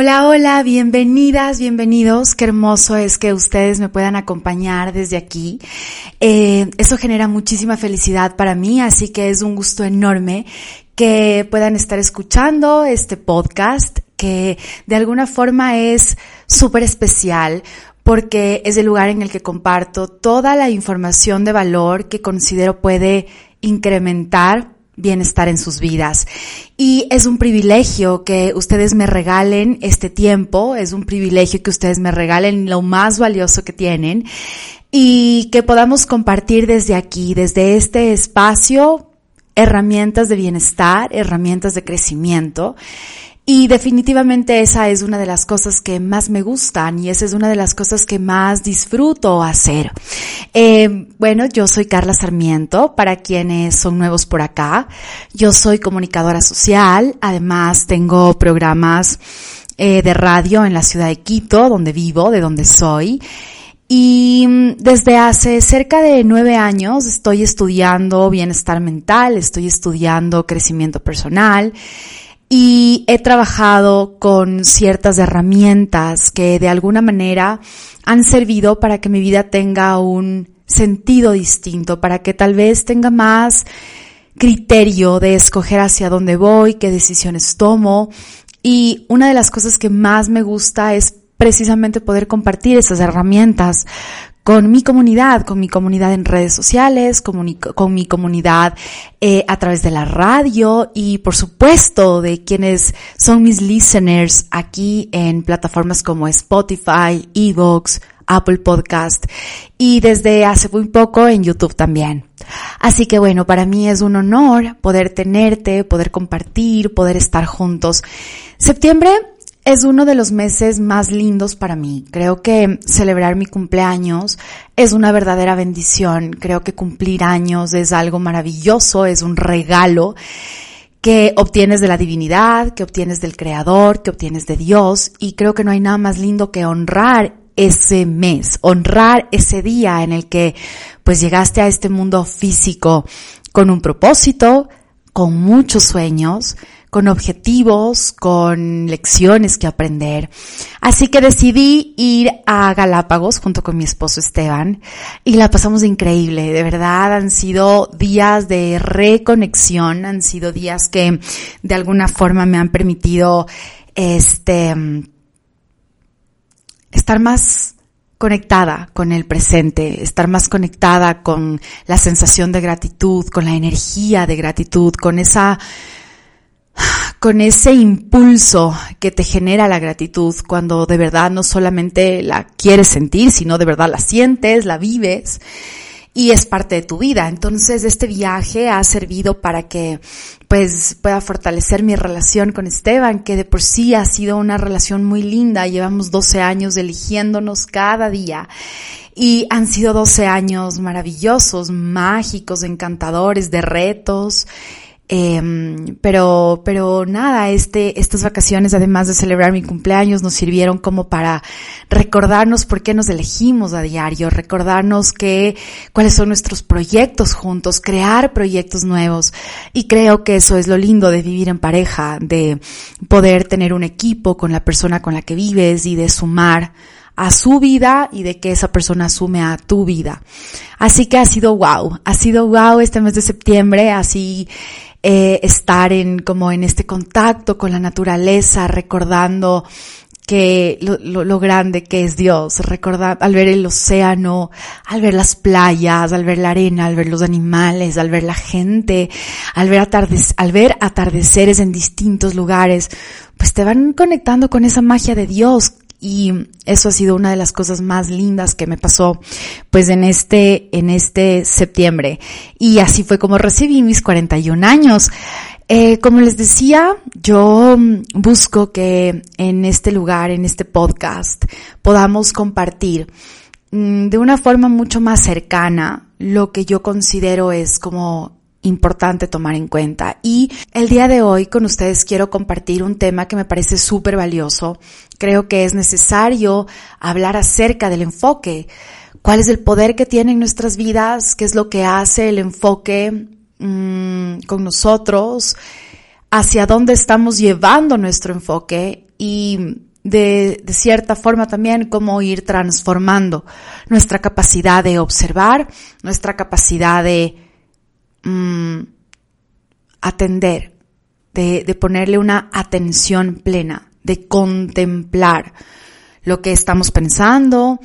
Hola, hola, bienvenidas, bienvenidos. Qué hermoso es que ustedes me puedan acompañar desde aquí. Eh, eso genera muchísima felicidad para mí, así que es un gusto enorme que puedan estar escuchando este podcast que de alguna forma es súper especial porque es el lugar en el que comparto toda la información de valor que considero puede incrementar bienestar en sus vidas. Y es un privilegio que ustedes me regalen este tiempo, es un privilegio que ustedes me regalen lo más valioso que tienen y que podamos compartir desde aquí, desde este espacio, herramientas de bienestar, herramientas de crecimiento y definitivamente esa es una de las cosas que más me gustan y esa es una de las cosas que más disfruto hacer. Eh, bueno, yo soy Carla Sarmiento, para quienes son nuevos por acá. Yo soy comunicadora social, además tengo programas eh, de radio en la ciudad de Quito, donde vivo, de donde soy. Y mm, desde hace cerca de nueve años estoy estudiando bienestar mental, estoy estudiando crecimiento personal y he trabajado con ciertas herramientas que de alguna manera han servido para que mi vida tenga un sentido distinto, para que tal vez tenga más criterio de escoger hacia dónde voy, qué decisiones tomo. Y una de las cosas que más me gusta es precisamente poder compartir esas herramientas con mi comunidad, con mi comunidad en redes sociales, con mi, comunidad eh, a través de la radio y por supuesto de quienes son mis listeners aquí en plataformas como Spotify, Evox, Apple Podcast y desde hace muy poco en YouTube también. Así que bueno, para mí es un honor poder tenerte, poder compartir, poder estar juntos. Septiembre es uno de los meses más lindos para mí. Creo que celebrar mi cumpleaños es una verdadera bendición. Creo que cumplir años es algo maravilloso, es un regalo que obtienes de la divinidad, que obtienes del Creador, que obtienes de Dios. Y creo que no hay nada más lindo que honrar ese mes, honrar ese día en el que pues llegaste a este mundo físico con un propósito, con muchos sueños, con objetivos, con lecciones que aprender. Así que decidí ir a Galápagos junto con mi esposo Esteban y la pasamos increíble. De verdad han sido días de reconexión, han sido días que de alguna forma me han permitido este estar más conectada con el presente, estar más conectada con la sensación de gratitud, con la energía de gratitud, con esa con ese impulso que te genera la gratitud cuando de verdad no solamente la quieres sentir, sino de verdad la sientes, la vives y es parte de tu vida. Entonces este viaje ha servido para que pues pueda fortalecer mi relación con Esteban, que de por sí ha sido una relación muy linda. Llevamos 12 años eligiéndonos cada día y han sido 12 años maravillosos, mágicos, encantadores, de retos eh, pero, pero nada, este, estas vacaciones, además de celebrar mi cumpleaños, nos sirvieron como para recordarnos por qué nos elegimos a diario, recordarnos que, cuáles son nuestros proyectos juntos, crear proyectos nuevos. Y creo que eso es lo lindo de vivir en pareja, de poder tener un equipo con la persona con la que vives y de sumar a su vida y de que esa persona asume a tu vida. Así que ha sido wow, ha sido wow este mes de septiembre, así eh, estar en como en este contacto con la naturaleza, recordando que lo, lo, grande que es Dios, recordar al ver el océano, al ver las playas, al ver la arena, al ver los animales, al ver la gente, al ver, al ver atardeceres en distintos lugares, pues te van conectando con esa magia de Dios y eso ha sido una de las cosas más lindas que me pasó pues en este en este septiembre. Y así fue como recibí mis 41 años. Eh, como les decía, yo mm, busco que en este lugar, en este podcast, podamos compartir mm, de una forma mucho más cercana lo que yo considero es como importante tomar en cuenta. Y el día de hoy con ustedes quiero compartir un tema que me parece súper valioso. Creo que es necesario hablar acerca del enfoque. ¿Cuál es el poder que tiene en nuestras vidas? ¿Qué es lo que hace el enfoque Mm, con nosotros, hacia dónde estamos llevando nuestro enfoque y de, cierta forma también cómo ir transformando nuestra capacidad de observar, nuestra capacidad de mm, atender, de, de ponerle una atención plena, de contemplar lo que estamos pensando,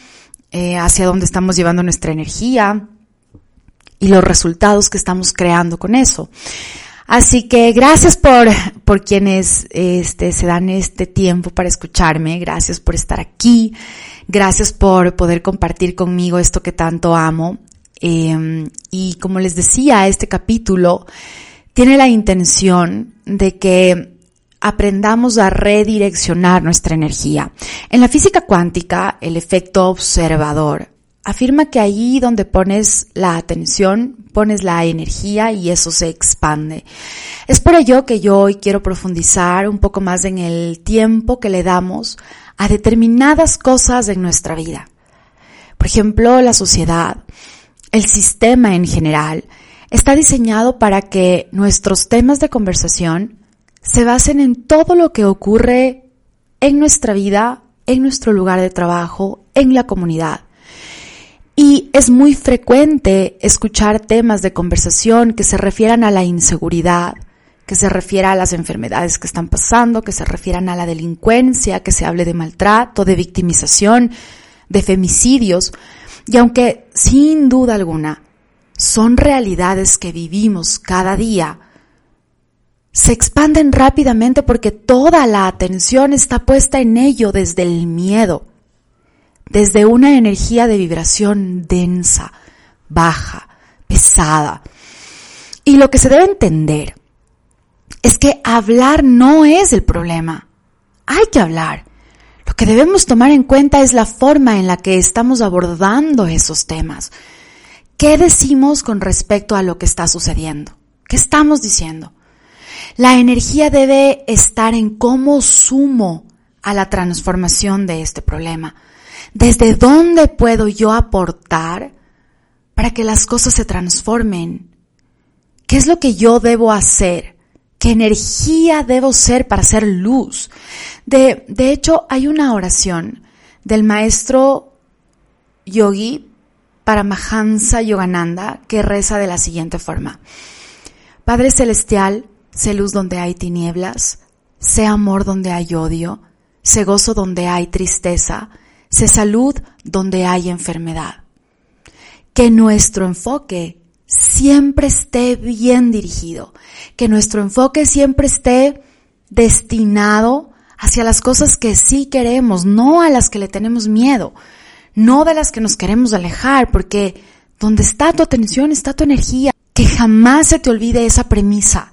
eh, hacia dónde estamos llevando nuestra energía, y los resultados que estamos creando con eso. Así que gracias por, por quienes este, se dan este tiempo para escucharme, gracias por estar aquí, gracias por poder compartir conmigo esto que tanto amo. Em, y como les decía, este capítulo tiene la intención de que aprendamos a redireccionar nuestra energía. En la física cuántica, el efecto observador afirma que allí donde pones la atención, pones la energía y eso se expande. Es por ello que yo hoy quiero profundizar un poco más en el tiempo que le damos a determinadas cosas en nuestra vida. Por ejemplo, la sociedad, el sistema en general, está diseñado para que nuestros temas de conversación se basen en todo lo que ocurre en nuestra vida, en nuestro lugar de trabajo, en la comunidad. Y es muy frecuente escuchar temas de conversación que se refieran a la inseguridad, que se refiera a las enfermedades que están pasando, que se refieran a la delincuencia, que se hable de maltrato, de victimización, de femicidios. Y aunque sin duda alguna son realidades que vivimos cada día, se expanden rápidamente porque toda la atención está puesta en ello desde el miedo desde una energía de vibración densa, baja, pesada. Y lo que se debe entender es que hablar no es el problema. Hay que hablar. Lo que debemos tomar en cuenta es la forma en la que estamos abordando esos temas. ¿Qué decimos con respecto a lo que está sucediendo? ¿Qué estamos diciendo? La energía debe estar en cómo sumo a la transformación de este problema. ¿Desde dónde puedo yo aportar para que las cosas se transformen? ¿Qué es lo que yo debo hacer? ¿Qué energía debo ser para hacer luz? De, de hecho, hay una oración del maestro yogi Paramahansa Yogananda que reza de la siguiente forma. Padre Celestial, sé luz donde hay tinieblas, sé amor donde hay odio, sé gozo donde hay tristeza, Sé salud donde hay enfermedad. Que nuestro enfoque siempre esté bien dirigido, que nuestro enfoque siempre esté destinado hacia las cosas que sí queremos, no a las que le tenemos miedo, no de las que nos queremos alejar, porque donde está tu atención está tu energía. Que jamás se te olvide esa premisa.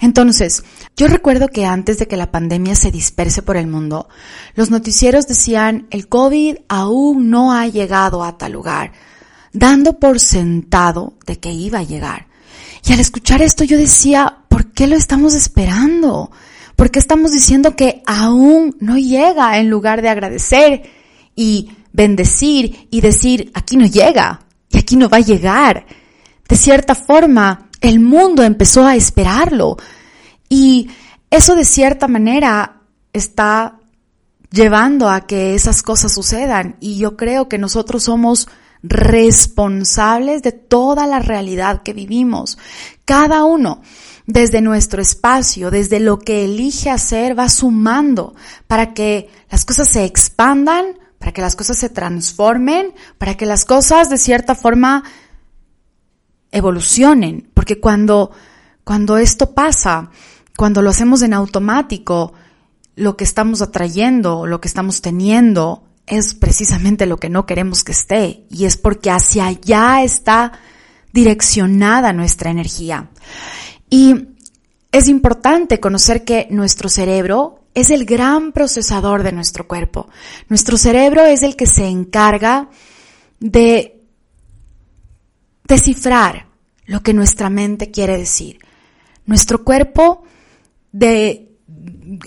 Entonces, yo recuerdo que antes de que la pandemia se disperse por el mundo, los noticieros decían, el COVID aún no ha llegado a tal lugar, dando por sentado de que iba a llegar. Y al escuchar esto yo decía, ¿por qué lo estamos esperando? ¿Por qué estamos diciendo que aún no llega en lugar de agradecer y bendecir y decir, aquí no llega y aquí no va a llegar? De cierta forma, el mundo empezó a esperarlo, y eso de cierta manera está llevando a que esas cosas sucedan. Y yo creo que nosotros somos responsables de toda la realidad que vivimos. Cada uno. desde nuestro espacio, desde lo que elige hacer, va sumando para que las cosas se expandan, para que las cosas se transformen, para que las cosas de cierta forma evolucionen. Porque cuando, cuando esto pasa, cuando lo hacemos en automático, lo que estamos atrayendo, lo que estamos teniendo, es precisamente lo que no queremos que esté. Y es porque hacia allá está direccionada nuestra energía. Y es importante conocer que nuestro cerebro es el gran procesador de nuestro cuerpo. Nuestro cerebro es el que se encarga de descifrar lo que nuestra mente quiere decir. Nuestro cuerpo, de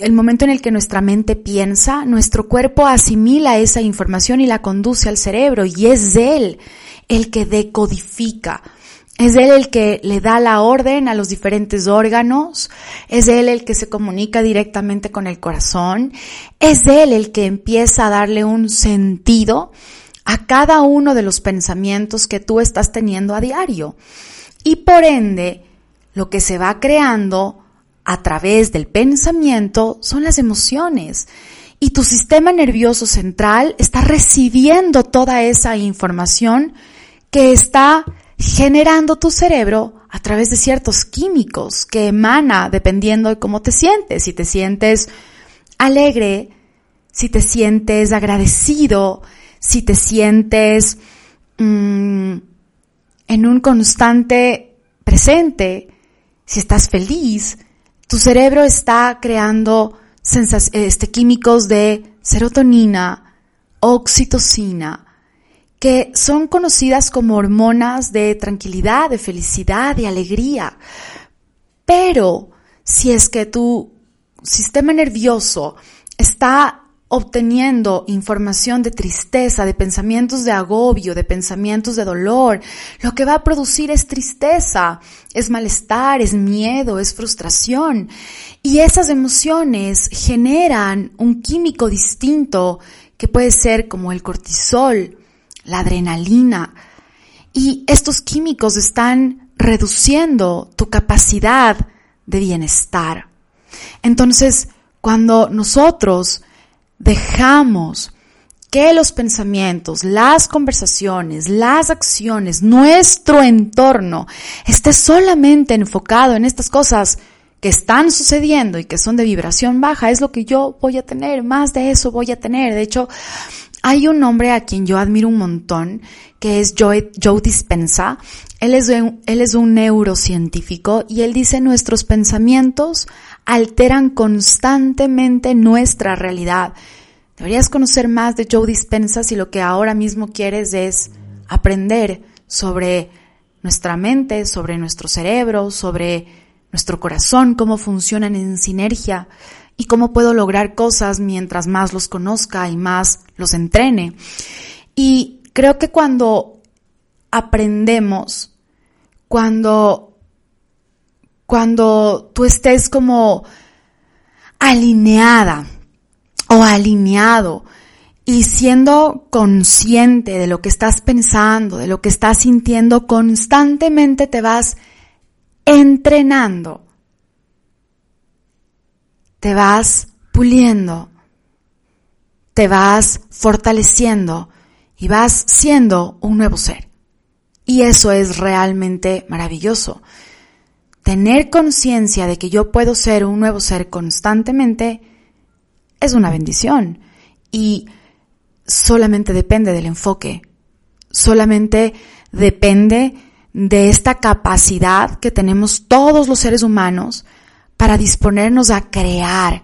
el momento en el que nuestra mente piensa, nuestro cuerpo asimila esa información y la conduce al cerebro y es él el que decodifica. Es él el que le da la orden a los diferentes órganos, es él el que se comunica directamente con el corazón, es él el que empieza a darle un sentido a cada uno de los pensamientos que tú estás teniendo a diario. Y por ende, lo que se va creando a través del pensamiento son las emociones. Y tu sistema nervioso central está recibiendo toda esa información que está generando tu cerebro a través de ciertos químicos que emana dependiendo de cómo te sientes. Si te sientes alegre, si te sientes agradecido, si te sientes mm, en un constante presente, si estás feliz, tu cerebro está creando este, químicos de serotonina, oxitocina, que son conocidas como hormonas de tranquilidad, de felicidad, de alegría. Pero si es que tu sistema nervioso está obteniendo información de tristeza, de pensamientos de agobio, de pensamientos de dolor, lo que va a producir es tristeza, es malestar, es miedo, es frustración. Y esas emociones generan un químico distinto que puede ser como el cortisol, la adrenalina. Y estos químicos están reduciendo tu capacidad de bienestar. Entonces, cuando nosotros dejamos que los pensamientos, las conversaciones, las acciones, nuestro entorno esté solamente enfocado en estas cosas que están sucediendo y que son de vibración baja, es lo que yo voy a tener, más de eso voy a tener. De hecho, hay un hombre a quien yo admiro un montón, que es Joe, Joe Dispensa. Él es, un, él es un neurocientífico y él dice nuestros pensamientos alteran constantemente nuestra realidad. Deberías conocer más de Joe Dispensa si lo que ahora mismo quieres es aprender sobre nuestra mente, sobre nuestro cerebro, sobre nuestro corazón, cómo funcionan en sinergia y cómo puedo lograr cosas mientras más los conozca y más los entrene. Y creo que cuando aprendemos, cuando, cuando tú estés como alineada o alineado y siendo consciente de lo que estás pensando, de lo que estás sintiendo, constantemente te vas entrenando te vas puliendo, te vas fortaleciendo y vas siendo un nuevo ser. Y eso es realmente maravilloso. Tener conciencia de que yo puedo ser un nuevo ser constantemente es una bendición y solamente depende del enfoque, solamente depende de esta capacidad que tenemos todos los seres humanos para disponernos a crear.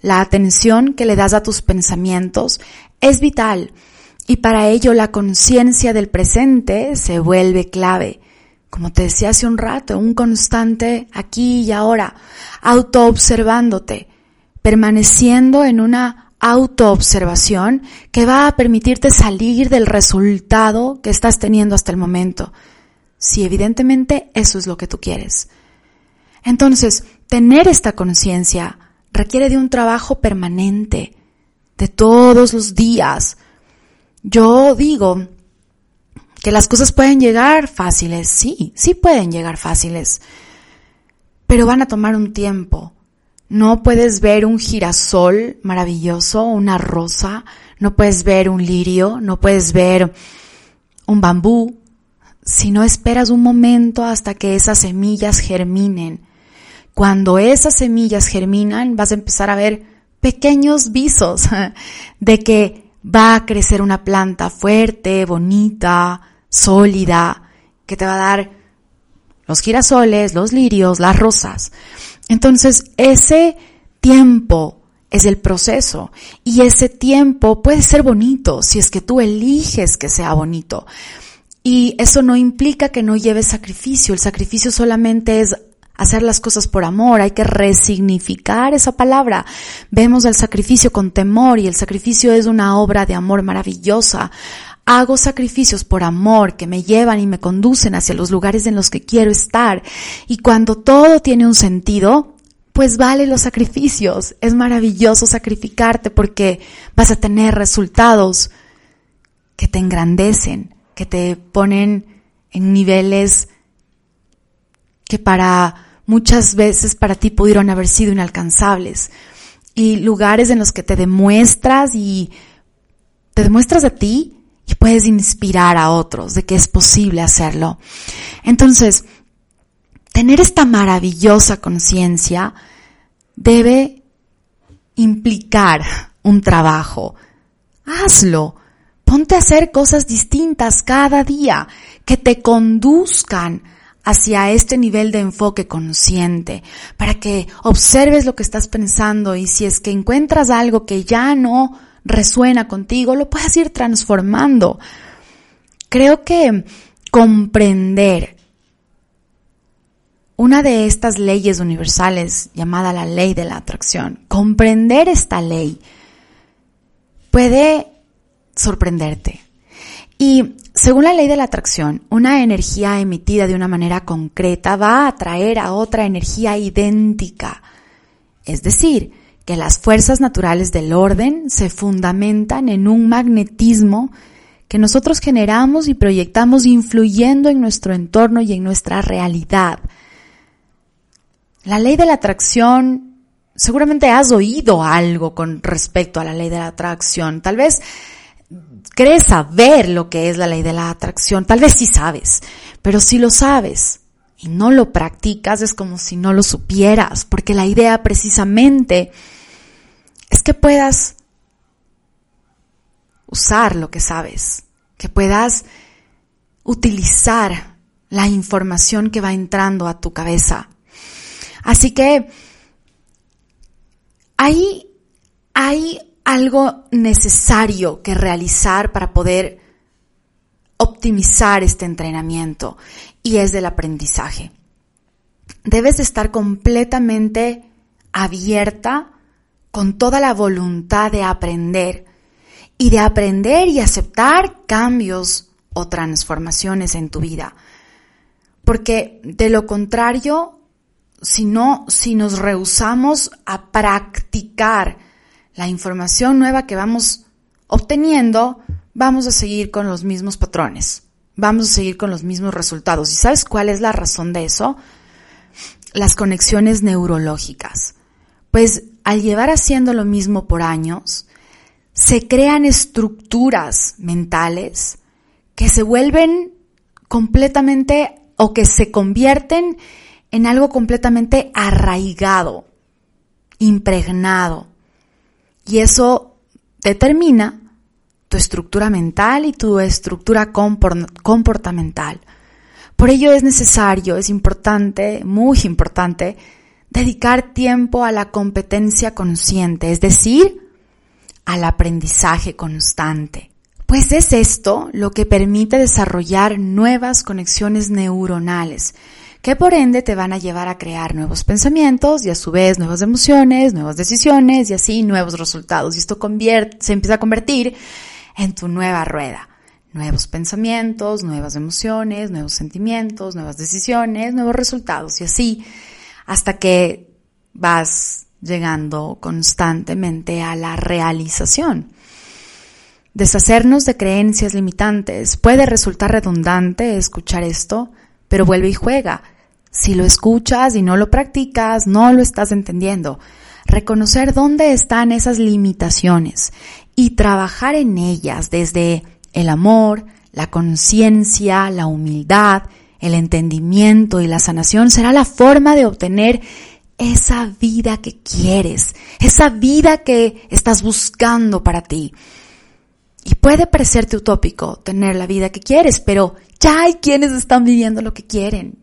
La atención que le das a tus pensamientos es vital y para ello la conciencia del presente se vuelve clave. Como te decía hace un rato, un constante aquí y ahora, autoobservándote, permaneciendo en una autoobservación que va a permitirte salir del resultado que estás teniendo hasta el momento. Si evidentemente eso es lo que tú quieres. Entonces, tener esta conciencia requiere de un trabajo permanente, de todos los días. Yo digo que las cosas pueden llegar fáciles, sí, sí pueden llegar fáciles, pero van a tomar un tiempo. No puedes ver un girasol maravilloso, una rosa, no puedes ver un lirio, no puedes ver un bambú, si no esperas un momento hasta que esas semillas germinen. Cuando esas semillas germinan, vas a empezar a ver pequeños visos de que va a crecer una planta fuerte, bonita, sólida, que te va a dar los girasoles, los lirios, las rosas. Entonces, ese tiempo es el proceso y ese tiempo puede ser bonito si es que tú eliges que sea bonito. Y eso no implica que no lleves sacrificio, el sacrificio solamente es hacer las cosas por amor, hay que resignificar esa palabra. Vemos el sacrificio con temor y el sacrificio es una obra de amor maravillosa. Hago sacrificios por amor que me llevan y me conducen hacia los lugares en los que quiero estar. Y cuando todo tiene un sentido, pues vale los sacrificios. Es maravilloso sacrificarte porque vas a tener resultados que te engrandecen, que te ponen en niveles que para muchas veces para ti pudieron haber sido inalcanzables. Y lugares en los que te demuestras y te demuestras a ti y puedes inspirar a otros de que es posible hacerlo. Entonces, tener esta maravillosa conciencia debe implicar un trabajo. Hazlo. Ponte a hacer cosas distintas cada día que te conduzcan hacia este nivel de enfoque consciente, para que observes lo que estás pensando y si es que encuentras algo que ya no resuena contigo, lo puedes ir transformando. Creo que comprender una de estas leyes universales llamada la ley de la atracción, comprender esta ley puede sorprenderte. Y según la ley de la atracción, una energía emitida de una manera concreta va a atraer a otra energía idéntica. Es decir, que las fuerzas naturales del orden se fundamentan en un magnetismo que nosotros generamos y proyectamos influyendo en nuestro entorno y en nuestra realidad. La ley de la atracción, seguramente has oído algo con respecto a la ley de la atracción. Tal vez crees saber lo que es la ley de la atracción, tal vez sí sabes, pero si lo sabes y no lo practicas es como si no lo supieras, porque la idea precisamente es que puedas usar lo que sabes, que puedas utilizar la información que va entrando a tu cabeza. Así que ahí hay algo necesario que realizar para poder optimizar este entrenamiento y es del aprendizaje. Debes de estar completamente abierta con toda la voluntad de aprender y de aprender y aceptar cambios o transformaciones en tu vida. Porque de lo contrario, si no, si nos rehusamos a practicar la información nueva que vamos obteniendo, vamos a seguir con los mismos patrones, vamos a seguir con los mismos resultados. ¿Y sabes cuál es la razón de eso? Las conexiones neurológicas. Pues al llevar haciendo lo mismo por años, se crean estructuras mentales que se vuelven completamente o que se convierten en algo completamente arraigado, impregnado. Y eso determina tu estructura mental y tu estructura comportamental. Por ello es necesario, es importante, muy importante, dedicar tiempo a la competencia consciente, es decir, al aprendizaje constante. Pues es esto lo que permite desarrollar nuevas conexiones neuronales, que por ende te van a llevar a crear nuevos pensamientos y a su vez nuevas emociones, nuevas decisiones y así nuevos resultados. Y esto se empieza a convertir en tu nueva rueda. Nuevos pensamientos, nuevas emociones, nuevos sentimientos, nuevas decisiones, nuevos resultados y así hasta que vas llegando constantemente a la realización. Deshacernos de creencias limitantes puede resultar redundante escuchar esto, pero vuelve y juega. Si lo escuchas y no lo practicas, no lo estás entendiendo. Reconocer dónde están esas limitaciones y trabajar en ellas desde el amor, la conciencia, la humildad, el entendimiento y la sanación será la forma de obtener esa vida que quieres, esa vida que estás buscando para ti. Y puede parecerte utópico tener la vida que quieres, pero ya hay quienes están viviendo lo que quieren.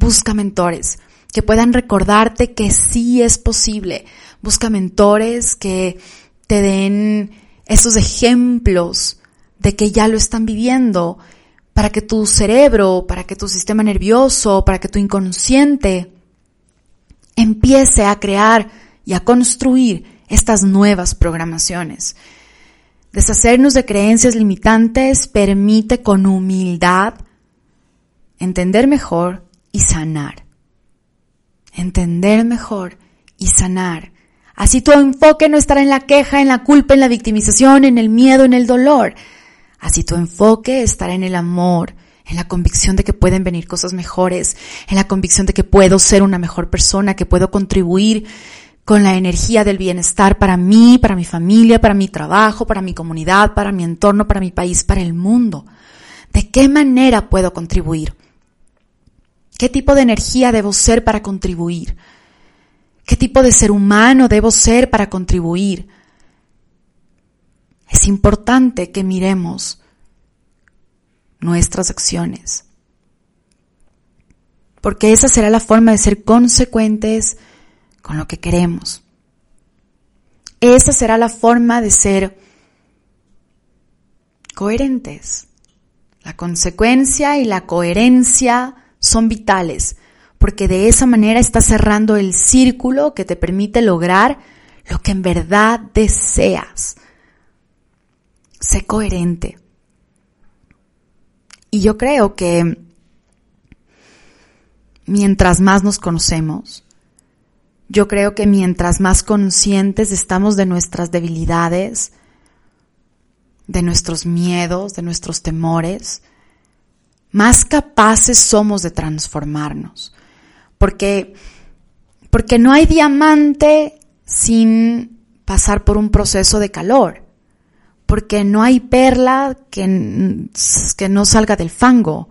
Busca mentores que puedan recordarte que sí es posible. Busca mentores que te den esos ejemplos de que ya lo están viviendo para que tu cerebro, para que tu sistema nervioso, para que tu inconsciente empiece a crear y a construir estas nuevas programaciones. Deshacernos de creencias limitantes permite con humildad entender mejor y sanar. Entender mejor y sanar. Así tu enfoque no estará en la queja, en la culpa, en la victimización, en el miedo, en el dolor. Así tu enfoque estará en el amor, en la convicción de que pueden venir cosas mejores, en la convicción de que puedo ser una mejor persona, que puedo contribuir con la energía del bienestar para mí, para mi familia, para mi trabajo, para mi comunidad, para mi entorno, para mi país, para el mundo. ¿De qué manera puedo contribuir? ¿Qué tipo de energía debo ser para contribuir? ¿Qué tipo de ser humano debo ser para contribuir? Es importante que miremos nuestras acciones, porque esa será la forma de ser consecuentes con lo que queremos. Esa será la forma de ser coherentes. La consecuencia y la coherencia son vitales, porque de esa manera estás cerrando el círculo que te permite lograr lo que en verdad deseas. Sé coherente. Y yo creo que mientras más nos conocemos, yo creo que mientras más conscientes estamos de nuestras debilidades, de nuestros miedos, de nuestros temores, más capaces somos de transformarnos. Porque, porque no hay diamante sin pasar por un proceso de calor. Porque no hay perla que, que no salga del fango.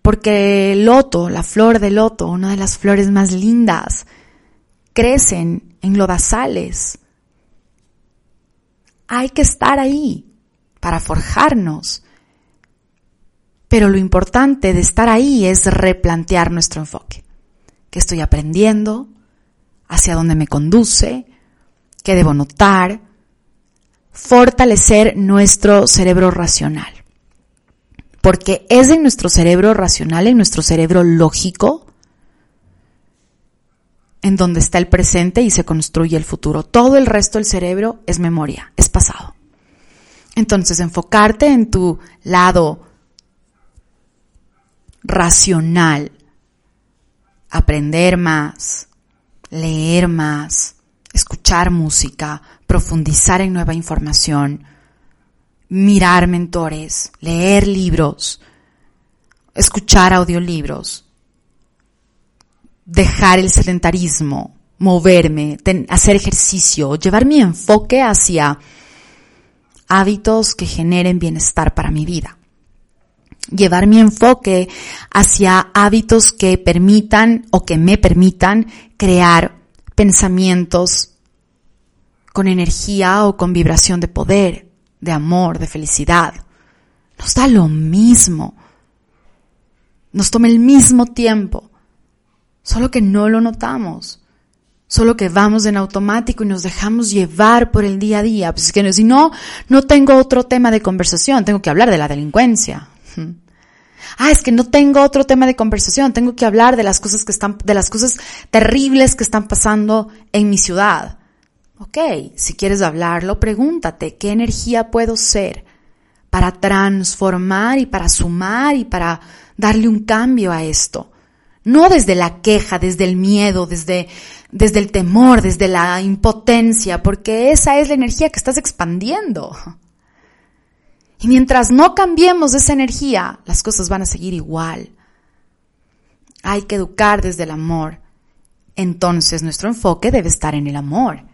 Porque el loto, la flor de loto, una de las flores más lindas, crecen en lodazales. Hay que estar ahí para forjarnos pero lo importante de estar ahí es replantear nuestro enfoque. ¿Qué estoy aprendiendo? ¿Hacia dónde me conduce? ¿Qué debo notar? Fortalecer nuestro cerebro racional. Porque es en nuestro cerebro racional, en nuestro cerebro lógico, en donde está el presente y se construye el futuro. Todo el resto del cerebro es memoria, es pasado. Entonces, enfocarte en tu lado racional, aprender más, leer más, escuchar música, profundizar en nueva información, mirar mentores, leer libros, escuchar audiolibros, dejar el sedentarismo, moverme, hacer ejercicio, llevar mi enfoque hacia hábitos que generen bienestar para mi vida llevar mi enfoque hacia hábitos que permitan o que me permitan crear pensamientos con energía o con vibración de poder, de amor, de felicidad. Nos da lo mismo. Nos toma el mismo tiempo. Solo que no lo notamos. Solo que vamos en automático y nos dejamos llevar por el día a día. Pues es que si no, no tengo otro tema de conversación, tengo que hablar de la delincuencia. Ah, es que no tengo otro tema de conversación, tengo que hablar de las cosas que están, de las cosas terribles que están pasando en mi ciudad. Ok, si quieres hablarlo, pregúntate, ¿qué energía puedo ser para transformar y para sumar y para darle un cambio a esto? No desde la queja, desde el miedo, desde, desde el temor, desde la impotencia, porque esa es la energía que estás expandiendo. Y mientras no cambiemos esa energía, las cosas van a seguir igual. hay que educar desde el amor. Entonces nuestro enfoque debe estar en el amor.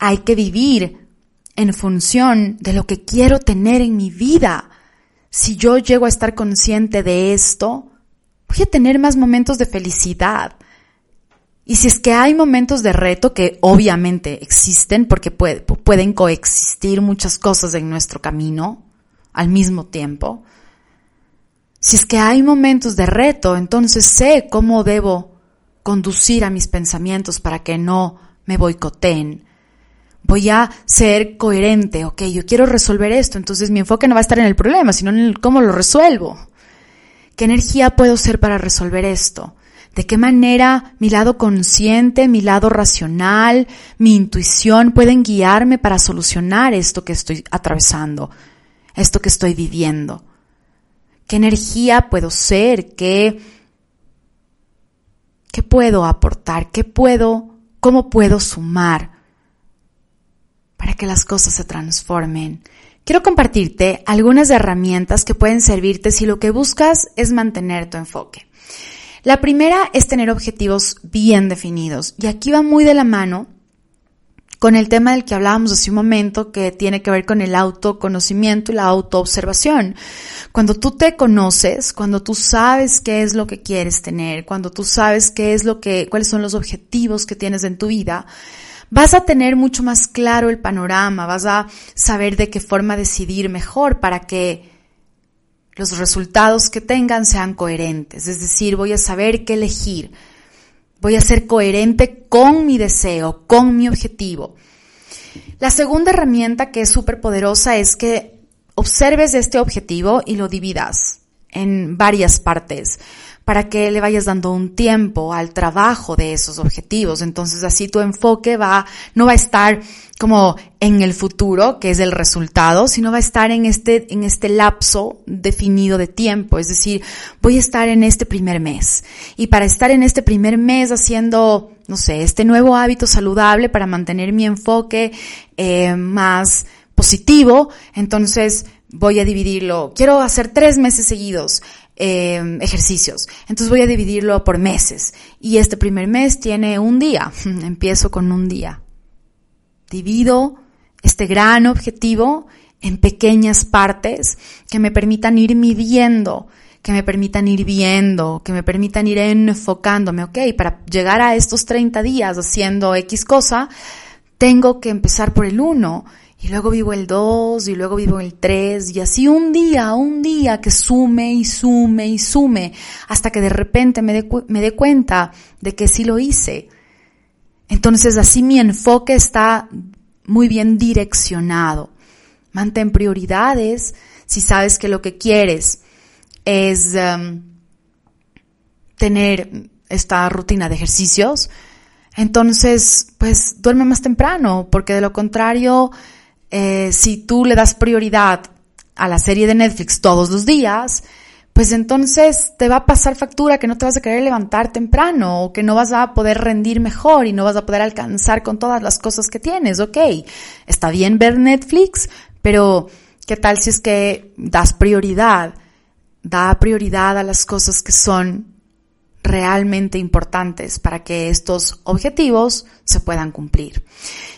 Hay que vivir en función de lo que quiero tener en mi vida. Si yo llego a estar consciente de esto, voy a tener más momentos de felicidad. Y si es que hay momentos de reto que obviamente existen porque pueden coexistir muchas cosas en nuestro camino al mismo tiempo, si es que hay momentos de reto, entonces sé cómo debo conducir a mis pensamientos para que no me boicoteen. Voy a ser coherente, ok, yo quiero resolver esto, entonces mi enfoque no va a estar en el problema, sino en el cómo lo resuelvo. ¿Qué energía puedo ser para resolver esto? ¿De qué manera mi lado consciente, mi lado racional, mi intuición pueden guiarme para solucionar esto que estoy atravesando, esto que estoy viviendo? ¿Qué energía puedo ser? ¿Qué, qué puedo aportar? ¿Qué puedo, cómo puedo sumar para que las cosas se transformen? Quiero compartirte algunas herramientas que pueden servirte si lo que buscas es mantener tu enfoque. La primera es tener objetivos bien definidos y aquí va muy de la mano con el tema del que hablábamos hace un momento que tiene que ver con el autoconocimiento y la autoobservación. Cuando tú te conoces, cuando tú sabes qué es lo que quieres tener, cuando tú sabes qué es lo que, cuáles son los objetivos que tienes en tu vida, vas a tener mucho más claro el panorama, vas a saber de qué forma decidir mejor para que los resultados que tengan sean coherentes. Es decir, voy a saber qué elegir, voy a ser coherente con mi deseo, con mi objetivo. La segunda herramienta que es súper poderosa es que observes este objetivo y lo dividas en varias partes para que le vayas dando un tiempo al trabajo de esos objetivos. Entonces así tu enfoque va, no va a estar como en el futuro, que es el resultado, sino va a estar en este, en este lapso definido de tiempo. Es decir, voy a estar en este primer mes. Y para estar en este primer mes haciendo, no sé, este nuevo hábito saludable para mantener mi enfoque eh, más positivo, entonces voy a dividirlo. Quiero hacer tres meses seguidos. Eh, ejercicios. Entonces voy a dividirlo por meses. Y este primer mes tiene un día. Empiezo con un día. Divido este gran objetivo en pequeñas partes que me permitan ir midiendo, que me permitan ir viendo, que me permitan ir enfocándome, ok, para llegar a estos 30 días haciendo X cosa, tengo que empezar por el 1 y luego vivo el 2 y luego vivo el 3 y así un día, un día que sume y sume y sume hasta que de repente me dé me cuenta de que sí lo hice. Entonces así mi enfoque está muy bien direccionado. Mantén prioridades si sabes que lo que quieres es um, tener esta rutina de ejercicios. Entonces, pues duerme más temprano, porque de lo contrario, eh, si tú le das prioridad a la serie de Netflix todos los días, pues entonces te va a pasar factura que no te vas a querer levantar temprano o que no vas a poder rendir mejor y no vas a poder alcanzar con todas las cosas que tienes. Ok, está bien ver Netflix, pero ¿qué tal si es que das prioridad? Da prioridad a las cosas que son realmente importantes para que estos objetivos se puedan cumplir.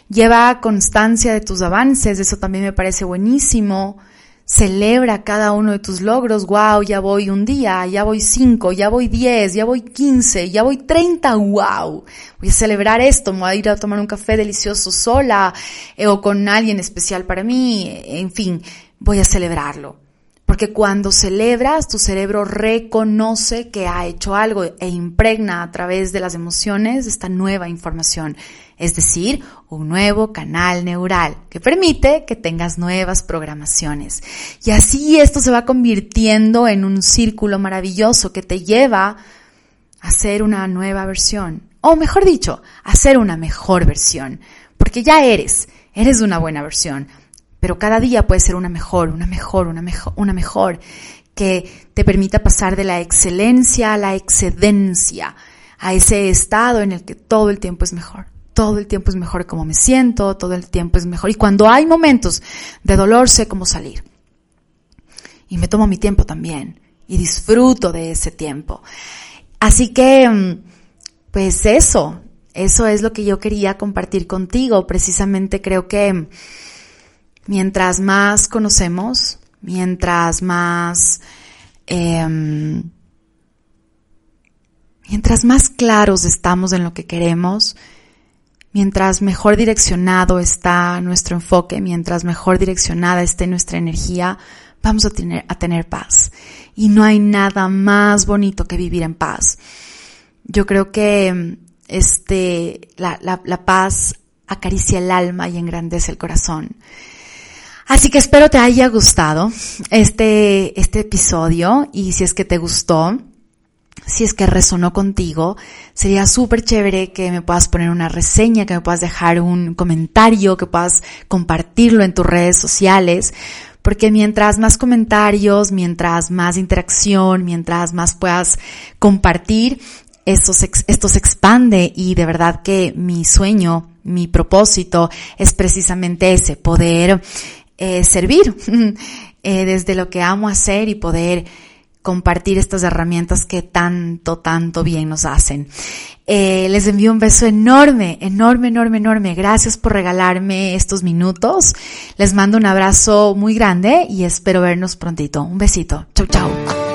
Lleva constancia de tus avances, eso también me parece buenísimo. Celebra cada uno de tus logros. Wow, ya voy un día, ya voy cinco, ya voy diez, ya voy quince, ya voy treinta. Wow. Voy a celebrar esto. Me voy a ir a tomar un café delicioso sola eh, o con alguien especial para mí. En fin, voy a celebrarlo. Porque cuando celebras, tu cerebro reconoce que ha hecho algo e impregna a través de las emociones esta nueva información, es decir, un nuevo canal neural que permite que tengas nuevas programaciones. Y así esto se va convirtiendo en un círculo maravilloso que te lleva a ser una nueva versión, o mejor dicho, a ser una mejor versión, porque ya eres, eres una buena versión pero cada día puede ser una mejor, una mejor, una mejor, una mejor, que te permita pasar de la excelencia a la excedencia, a ese estado en el que todo el tiempo es mejor. Todo el tiempo es mejor como me siento, todo el tiempo es mejor. Y cuando hay momentos de dolor, sé cómo salir. Y me tomo mi tiempo también y disfruto de ese tiempo. Así que, mm, pues eso, eso es lo que yo quería compartir contigo. Precisamente creo que mientras más conocemos, mientras más, eh, mientras más claros estamos en lo que queremos, mientras mejor direccionado está nuestro enfoque, mientras mejor direccionada esté nuestra energía, vamos a tener, a tener paz. Y no hay nada más bonito que vivir en paz. Yo creo que este, la, la, la paz acaricia el alma y engrandece el corazón. Así que espero te haya gustado este, este episodio y si es que te gustó, si es que resonó contigo, sería súper chévere que me puedas poner una reseña, que me puedas dejar un comentario, que puedas compartirlo en tus redes sociales, porque mientras más comentarios, mientras más interacción, mientras más puedas compartir, esto se, esto se expande y de verdad que mi sueño, mi propósito es precisamente ese, poder eh, servir eh, desde lo que amo hacer y poder compartir estas herramientas que tanto, tanto bien nos hacen. Eh, les envío un beso enorme, enorme, enorme, enorme. Gracias por regalarme estos minutos. Les mando un abrazo muy grande y espero vernos prontito. Un besito. Chau, chau.